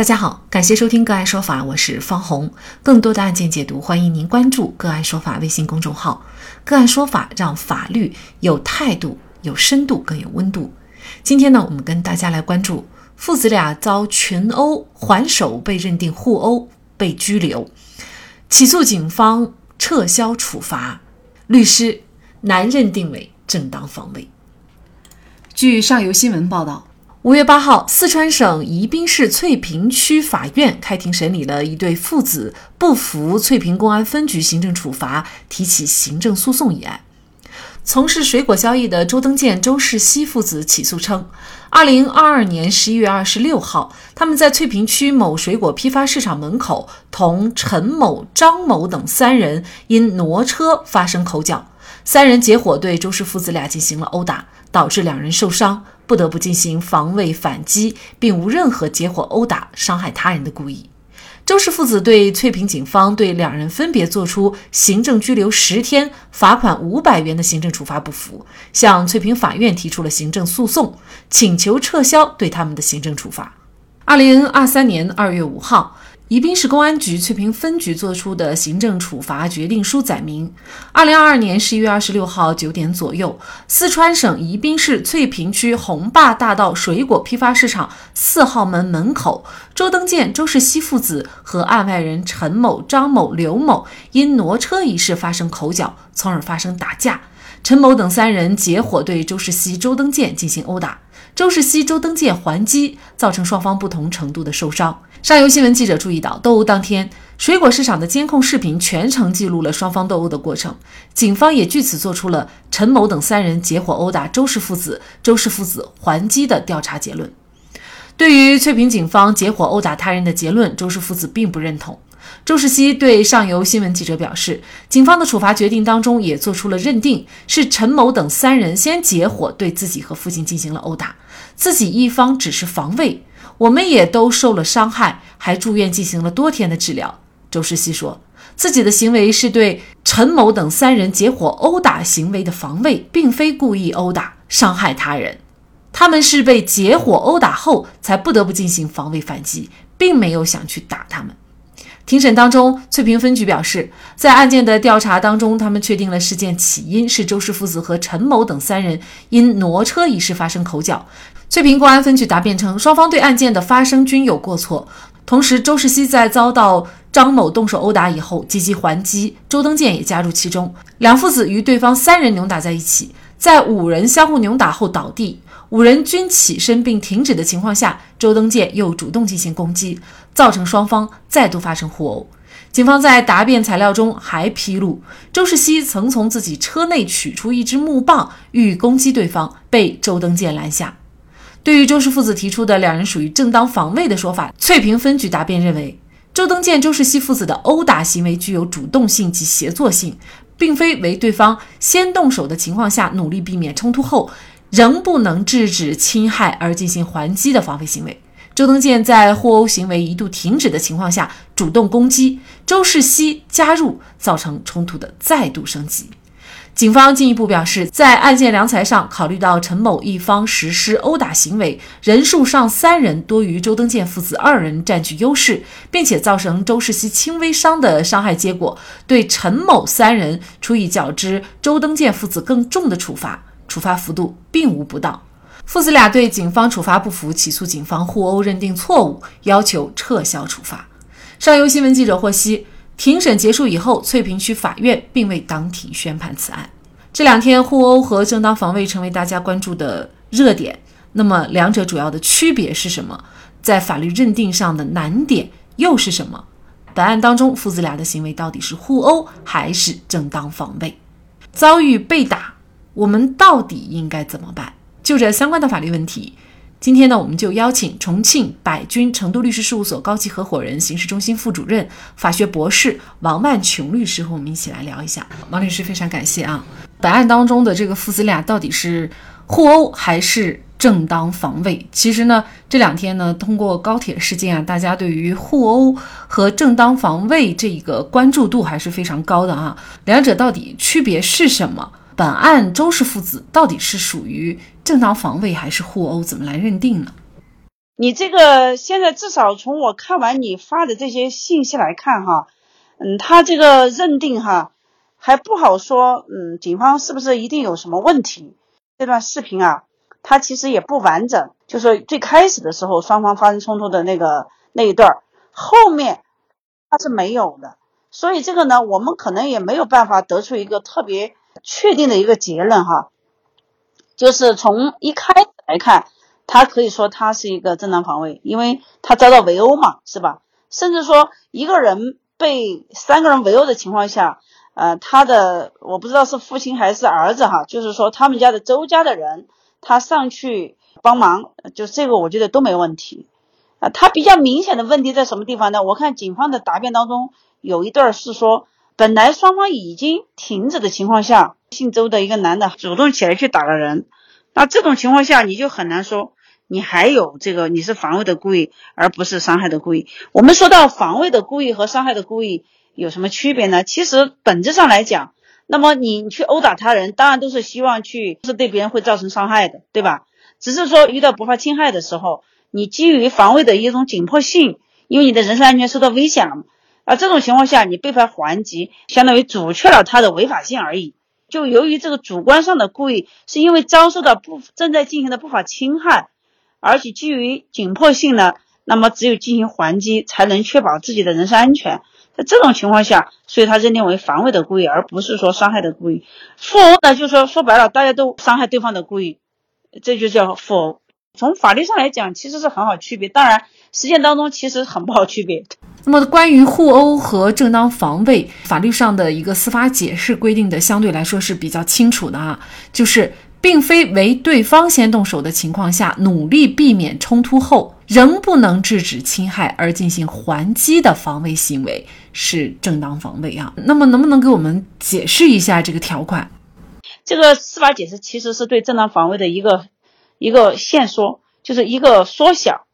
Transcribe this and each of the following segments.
大家好，感谢收听个案说法，我是方红。更多的案件解读，欢迎您关注个案说法微信公众号。个案说法让法律有态度、有深度、更有温度。今天呢，我们跟大家来关注父子俩遭群殴，还手被认定互殴，被拘留，起诉警方撤销处罚，律师难认定为正当防卫。据上游新闻报道。五月八号，四川省宜宾市翠屏区法院开庭审理了一对父子不服翠屏公安分局行政处罚，提起行政诉讼一案。从事水果交易的周登建、周世熙父子起诉称，二零二二年十一月二十六号，他们在翠屏区某水果批发市场门口同陈某、张某等三人因挪车发生口角，三人结伙对周氏父子俩进行了殴打，导致两人受伤。不得不进行防卫反击，并无任何结伙殴打、伤害他人的故意。周氏父子对翠屏警方对两人分别作出行政拘留十天、罚款五百元的行政处罚不服，向翠屏法院提出了行政诉讼，请求撤销对他们的行政处罚。二零二三年二月五号。宜宾市公安局翠屏分局作出的行政处罚决定书载明：二零二二年十一月二十六号九点左右，四川省宜宾市翠屏区红坝大道水果批发市场四号门门口，周登建、周世熙父子和案外人陈某、张某、刘某因挪车一事发生口角，从而发生打架。陈某等三人结伙对周世熙、周登建进行殴打，周世熙、周登建还击，造成双方不同程度的受伤。上游新闻记者注意到，斗殴当天，水果市场的监控视频全程记录了双方斗殴的过程。警方也据此做出了陈某等三人结伙殴打周氏父子，周氏父子还击的调查结论。对于翠屏警方结伙殴打他人的结论，周氏父子并不认同。周世熙对上游新闻记者表示，警方的处罚决定当中也做出了认定，是陈某等三人先结伙对自己和父亲进行了殴打，自己一方只是防卫。我们也都受了伤害，还住院进行了多天的治疗。周世熙说自己的行为是对陈某等三人结伙殴打行为的防卫，并非故意殴打伤害他人。他们是被结伙殴打后才不得不进行防卫反击，并没有想去打他们。庭审当中，翠屏分局表示，在案件的调查当中，他们确定了事件起因是周氏父子和陈某等三人因挪车一事发生口角。翠屏公安分局答辩称，双方对案件的发生均有过错。同时，周世熙在遭到张某动手殴打以后积极还击，周登建也加入其中，两父子与对方三人扭打在一起，在五人相互扭打后倒地，五人均起身并停止的情况下，周登建又主动进行攻击，造成双方再度发生互殴。警方在答辩材料中还披露，周世熙曾从自己车内取出一支木棒，欲攻击对方，被周登建拦下。对于周氏父子提出的两人属于正当防卫的说法，翠屏分局答辩认为，周登建、周世熙父子的殴打行为具有主动性及协作性，并非为对方先动手的情况下努力避免冲突后仍不能制止侵害而进行还击的防卫行为。周登建在互殴行为一度停止的情况下主动攻击，周世熙加入，造成冲突的再度升级。警方进一步表示，在案件量裁上，考虑到陈某一方实施殴打行为人数上三人多于周登建父子二人占据优势，并且造成周世熙轻微伤的伤害结果，对陈某三人处以较之周登建父子更重的处罚，处罚幅度并无不当。父子俩对警方处罚不服，起诉警方互殴认定错误，要求撤销处罚。上游新闻记者获悉。庭审结束以后，翠屏区法院并未当庭宣判此案。这两天，互殴和正当防卫成为大家关注的热点。那么，两者主要的区别是什么？在法律认定上的难点又是什么？本案当中，父子俩的行为到底是互殴还是正当防卫？遭遇被打，我们到底应该怎么办？就这相关的法律问题。今天呢，我们就邀请重庆百君成都律师事务所高级合伙人、刑事中心副主任、法学博士王万琼律师和我们一起来聊一下。王律师，非常感谢啊！本案当中的这个父子俩到底是互殴还是正当防卫？其实呢，这两天呢，通过高铁事件啊，大家对于互殴和正当防卫这个关注度还是非常高的啊。两者到底区别是什么？本案周氏父子到底是属于正当防卫还是互殴？怎么来认定呢？你这个现在至少从我看完你发的这些信息来看哈，嗯，他这个认定哈还不好说，嗯，警方是不是一定有什么问题？这段视频啊，它其实也不完整，就是最开始的时候双方发生冲突的那个那一段，后面它是没有的，所以这个呢，我们可能也没有办法得出一个特别确定的一个结论哈，就是从一开始来看。他可以说他是一个正当防卫，因为他遭到围殴嘛，是吧？甚至说一个人被三个人围殴的情况下，呃，他的我不知道是父亲还是儿子哈，就是说他们家的周家的人，他上去帮忙，就这个我觉得都没问题。啊，他比较明显的问题在什么地方呢？我看警方的答辩当中有一段是说，本来双方已经停止的情况下，姓周的一个男的主动起来去打了人，那这种情况下你就很难说。你还有这个，你是防卫的故意，而不是伤害的故意。我们说到防卫的故意和伤害的故意有什么区别呢？其实本质上来讲，那么你去殴打他人，当然都是希望去是对别人会造成伤害的，对吧？只是说遇到不法侵害的时候，你基于防卫的一种紧迫性，因为你的人身安全受到危险了嘛，而这种情况下你被罚还击，相当于阻却了他的违法性而已。就由于这个主观上的故意，是因为遭受到不正在进行的不法侵害。而且基于紧迫性呢，那么只有进行还击，才能确保自己的人身安全。在这种情况下，所以他认定为防卫的故意，而不是说伤害的故意。负殴呢，就是说说白了，大家都伤害对方的故意，这就叫负殴。从法律上来讲，其实是很好区别，当然实践当中其实很不好区别。那么关于互殴和正当防卫，法律上的一个司法解释规定的相对来说是比较清楚的啊，就是。并非为对方先动手的情况下，努力避免冲突后仍不能制止侵害而进行还击的防卫行为是正当防卫啊。那么，能不能给我们解释一下这个条款？这个司法解释其实是对正当防卫的一个一个限缩，就是一个缩小。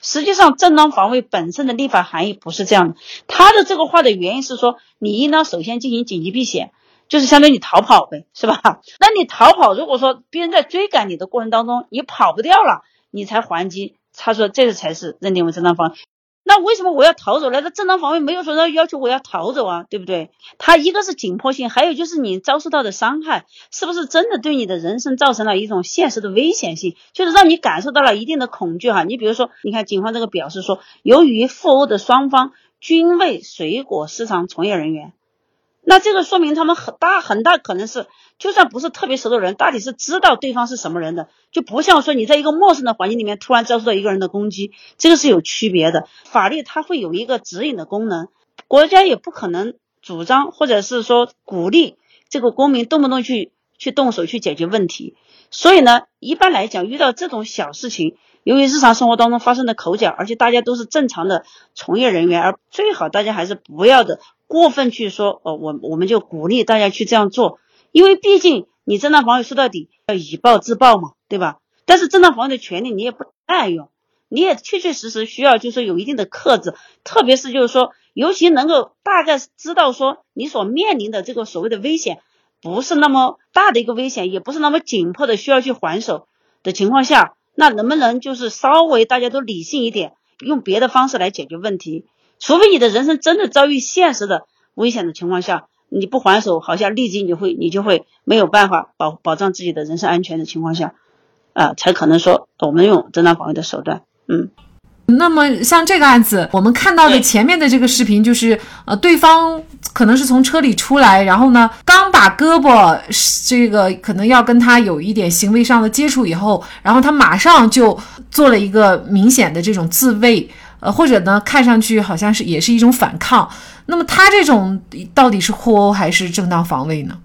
实际上，正当防卫本身的立法含义不是这样的。他的这个话的原因是说，你应当首先进行紧急避险。就是相当于你逃跑呗，是吧？那你逃跑，如果说别人在追赶你的过程当中，你跑不掉了，你才还击，他说这个才是认定为正当防卫。那为什么我要逃走呢？那正当防卫没有说要要求我要逃走啊，对不对？他一个是紧迫性，还有就是你遭受到的伤害是不是真的对你的人生造成了一种现实的危险性，就是让你感受到了一定的恐惧哈。你比如说，你看警方这个表示说，由于负殴的双方均为水果市场从业人员。那这个说明他们很大很大可能是，就算不是特别熟的人，大体是知道对方是什么人的，就不像说你在一个陌生的环境里面突然遭受到一个人的攻击，这个是有区别的。法律它会有一个指引的功能，国家也不可能主张或者是说鼓励这个公民动不动去去动手去解决问题。所以呢，一般来讲，遇到这种小事情，由于日常生活当中发生的口角，而且大家都是正常的从业人员，而最好大家还是不要的。过分去说，哦，我我们就鼓励大家去这样做，因为毕竟你正当防卫说到底要以暴制暴嘛，对吧？但是正当防卫的权利你也不滥用，你也确确实实需要就是有一定的克制，特别是就是说，尤其能够大概知道说你所面临的这个所谓的危险不是那么大的一个危险，也不是那么紧迫的需要去还手的情况下，那能不能就是稍微大家都理性一点，用别的方式来解决问题？除非你的人生真的遭遇现实的危险的情况下，你不还手，好像立即你会你就会没有办法保保障自己的人身安全的情况下，啊，才可能说我们用正当防卫的手段。嗯，那么像这个案子，我们看到的前面的这个视频，就是呃，对方可能是从车里出来，然后呢，刚把胳膊这个可能要跟他有一点行为上的接触以后，然后他马上就做了一个明显的这种自卫。呃，或者呢，看上去好像是也是一种反抗。那么他这种到底是互殴还是正当防卫呢？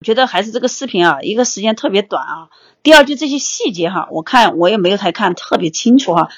我觉得还是这个视频啊，一个时间特别短啊。第二，就这些细节哈，我看我也没有太看特别清楚哈。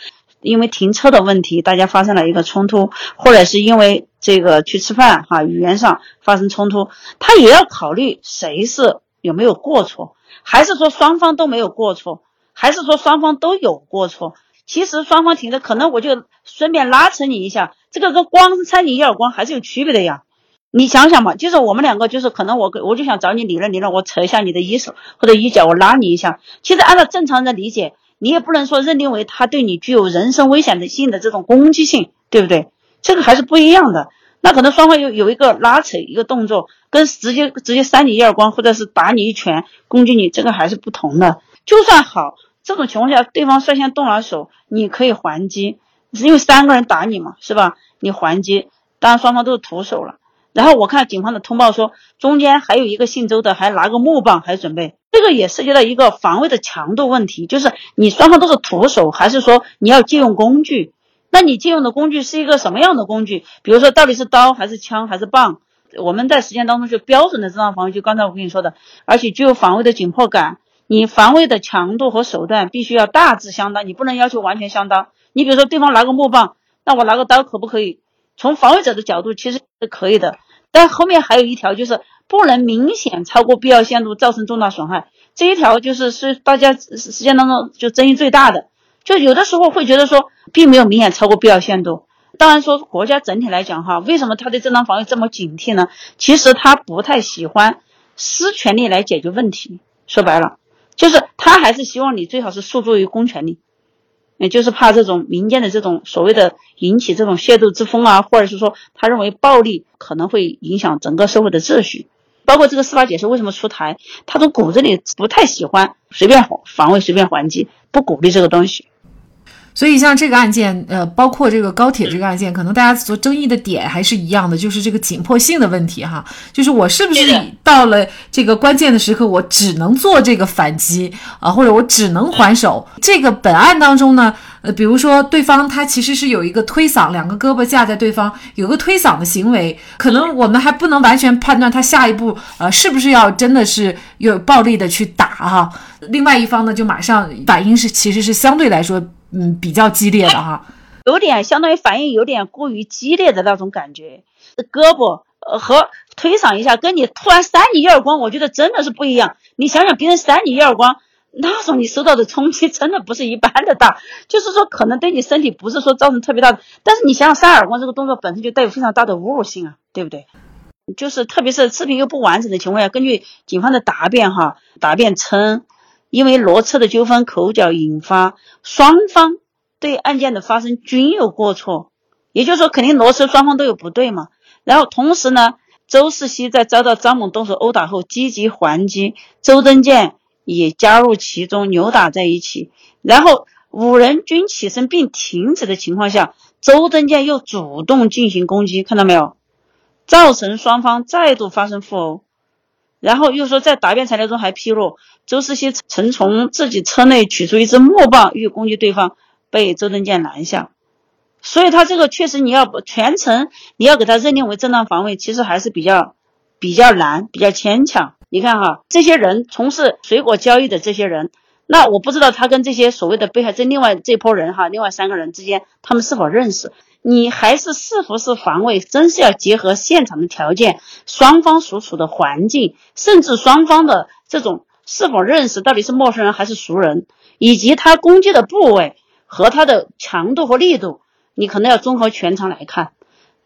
因为停车的问题，大家发生了一个冲突，或者是因为这个去吃饭哈，语言上发生冲突，他也要考虑谁是有没有过错，还是说双方都没有过错，还是说双方都有过错。其实双方停着，可能我就顺便拉扯你一下，这个跟光扇你一耳光还是有区别的呀。你想想嘛，就是我们两个，就是可能我我就想找你理论理论，我扯一下你的衣手或者衣角，我拉你一下。其实按照正常人的理解，你也不能说认定为他对你具有人身危险的性的这种攻击性，对不对？这个还是不一样的。那可能双方有有一个拉扯一个动作，跟直接直接扇你一耳光，或者是打你一拳攻击你，这个还是不同的。就算好，这种情况下对方率先动了手，你可以还击，因为三个人打你嘛，是吧？你还击，当然双方都是徒手了。然后我看警方的通报说，中间还有一个姓周的，还拿个木棒，还准备，这个也涉及到一个防卫的强度问题，就是你双方都是徒手，还是说你要借用工具？那你借用的工具是一个什么样的工具？比如说到底是刀还是枪还是棒？我们在实践当中就标准的正当防卫，就刚才我跟你说的，而且具有防卫的紧迫感，你防卫的强度和手段必须要大致相当，你不能要求完全相当。你比如说对方拿个木棒，那我拿个刀可不可以？从防卫者的角度其实是可以的，但后面还有一条就是不能明显超过必要限度造成重大损害，这一条就是是大家实践当中就争议最大的。就有的时候会觉得说并没有明显超过必要限度。当然说国家整体来讲哈，为什么他对正当防卫这么警惕呢？其实他不太喜欢私权利来解决问题。说白了，就是他还是希望你最好是诉诸于公权力。也就是怕这种民间的这种所谓的引起这种械斗之风啊，或者是说他认为暴力可能会影响整个社会的秩序，包括这个司法解释为什么出台，他从骨子里不太喜欢随便防卫、随便还击，不鼓励这个东西。所以，像这个案件，呃，包括这个高铁这个案件，可能大家所争议的点还是一样的，就是这个紧迫性的问题哈。就是我是不是到了这个关键的时刻，我只能做这个反击啊，或者我只能还手？这个本案当中呢，呃，比如说对方他其实是有一个推搡，两个胳膊架在对方，有个推搡的行为，可能我们还不能完全判断他下一步呃是不是要真的是有暴力的去打哈。另外一方呢，就马上反应是其实是相对来说。嗯，比较激烈的哈，有点相当于反应有点过于激烈的那种感觉。胳膊和推搡一下，跟你突然扇你一耳光，我觉得真的是不一样。你想想，别人扇你一耳光，那种你受到的冲击真的不是一般的大，就是说可能对你身体不是说造成特别大的，但是你想想扇耳光这个动作本身就带有非常大的侮辱性啊，对不对？就是特别是视频又不完整的情况下，根据警方的答辩哈，答辩称。因为罗车的纠纷口角引发，双方对案件的发生均有过错，也就是说，肯定罗车双方都有不对嘛。然后同时呢，周世熙在遭到张某动手殴打后积极还击，周增健也加入其中扭打在一起。然后五人均起身并停止的情况下，周增健又主动进行攻击，看到没有？造成双方再度发生互殴。然后又说，在答辩材料中还披露，周世熙曾从自己车内取出一支木棒欲攻击对方，被周登建拦下。所以他这个确实，你要全程你要给他认定为正当防卫，其实还是比较比较难，比较牵强。你看哈，这些人从事水果交易的这些人，那我不知道他跟这些所谓的被害这另外这波人哈，另外三个人之间他们是否认识。你还是是不是防卫，真是要结合现场的条件、双方所处的环境，甚至双方的这种是否认识，到底是陌生人还是熟人，以及他攻击的部位和他的强度和力度，你可能要综合全场来看。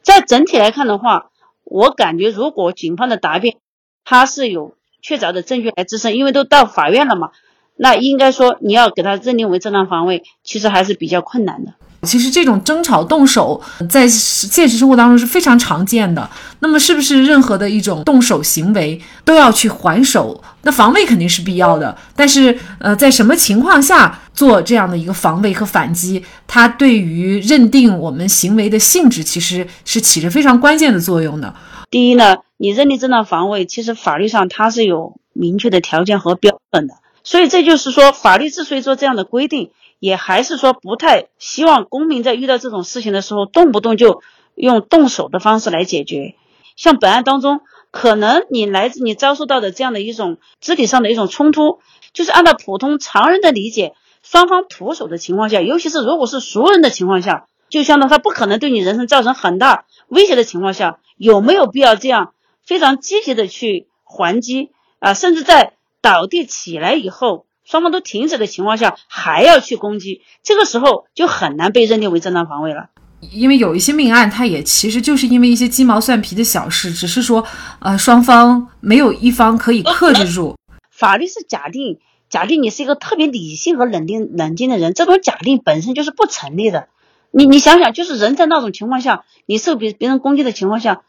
在整体来看的话，我感觉如果警方的答辩他是有确凿的证据来支撑，因为都到法院了嘛，那应该说你要给他认定为正当防卫，其实还是比较困难的。其实这种争吵动手在现实生活当中是非常常见的。那么，是不是任何的一种动手行为都要去还手？那防卫肯定是必要的，但是呃，在什么情况下做这样的一个防卫和反击，它对于认定我们行为的性质其实是起着非常关键的作用的。第一呢，你认定正当防卫，其实法律上它是有明确的条件和标准的。所以这就是说，法律之所以做这样的规定。也还是说不太希望公民在遇到这种事情的时候，动不动就用动手的方式来解决。像本案当中，可能你来自你遭受到的这样的一种肢体上的一种冲突，就是按照普通常人的理解，双方徒手的情况下，尤其是如果是熟人的情况下，就相当他不可能对你人身造成很大威胁的情况下，有没有必要这样非常积极的去还击啊？甚至在倒地起来以后。双方都停止的情况下，还要去攻击，这个时候就很难被认定为正当防卫了。因为有一些命案，它也其实就是因为一些鸡毛蒜皮的小事，只是说，呃，双方没有一方可以克制住。法律是假定假定你是一个特别理性和冷静冷静的人，这种假定本身就是不成立的。你你想想，就是人在那种情况下，你受别别人攻击的情况下，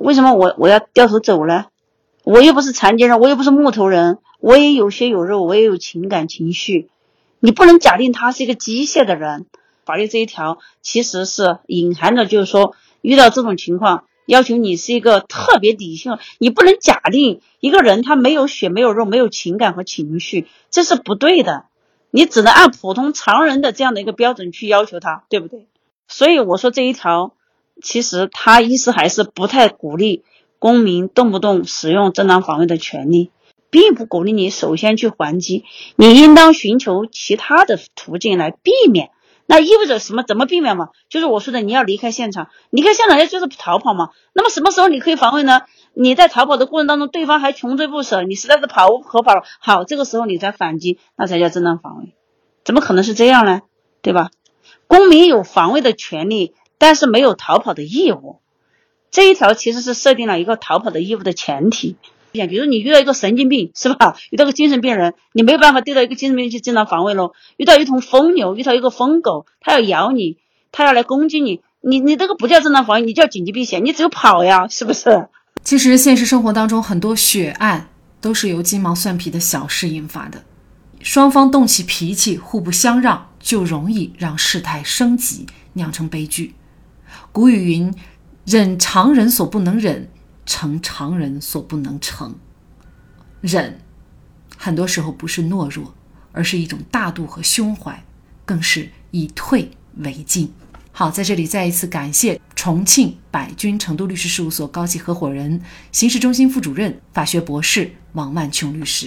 为什么我我要掉头走呢？我又不是残疾人，我又不是木头人，我也有血有肉，我也有情感情绪。你不能假定他是一个机械的人。法律这一条其实是隐含着，就是说遇到这种情况，要求你是一个特别理性，你不能假定一个人他没有血没有肉没有情感和情绪，这是不对的。你只能按普通常人的这样的一个标准去要求他，对不对？所以我说这一条，其实他意思还是不太鼓励公民动不动使用正当防卫的权利，并不鼓励你首先去还击，你应当寻求其他的途径来避免。那意味着什么？怎么避免嘛？就是我说的，你要离开现场，离开现场，也就是逃跑嘛。那么什么时候你可以防卫呢？你在逃跑的过程当中，对方还穷追不舍，你实在是跑无可跑了，好，这个时候你再反击，那才叫正当防卫。怎么可能是这样呢？对吧？公民有防卫的权利，但是没有逃跑的义务。这一条其实是设定了一个逃跑的义务的前提。比如你遇到一个神经病，是吧？遇到个精神病人，你没有办法对到一个精神病去正当防卫喽。遇到一头疯牛，遇到一个疯狗，它要咬你，它要来攻击你，你你这个不叫正当防卫，你叫紧急避险，你只有跑呀，是不是？其实现实生活当中很多血案都是由鸡毛蒜皮的小事引发的，双方动起脾气，互不相让。就容易让事态升级，酿成悲剧。古语云：“忍常人所不能忍，成常人所不能成。”忍，很多时候不是懦弱，而是一种大度和胸怀，更是以退为进。好，在这里再一次感谢重庆百君成都律师事务所高级合伙人、刑事中心副主任、法学博士王万琼律师。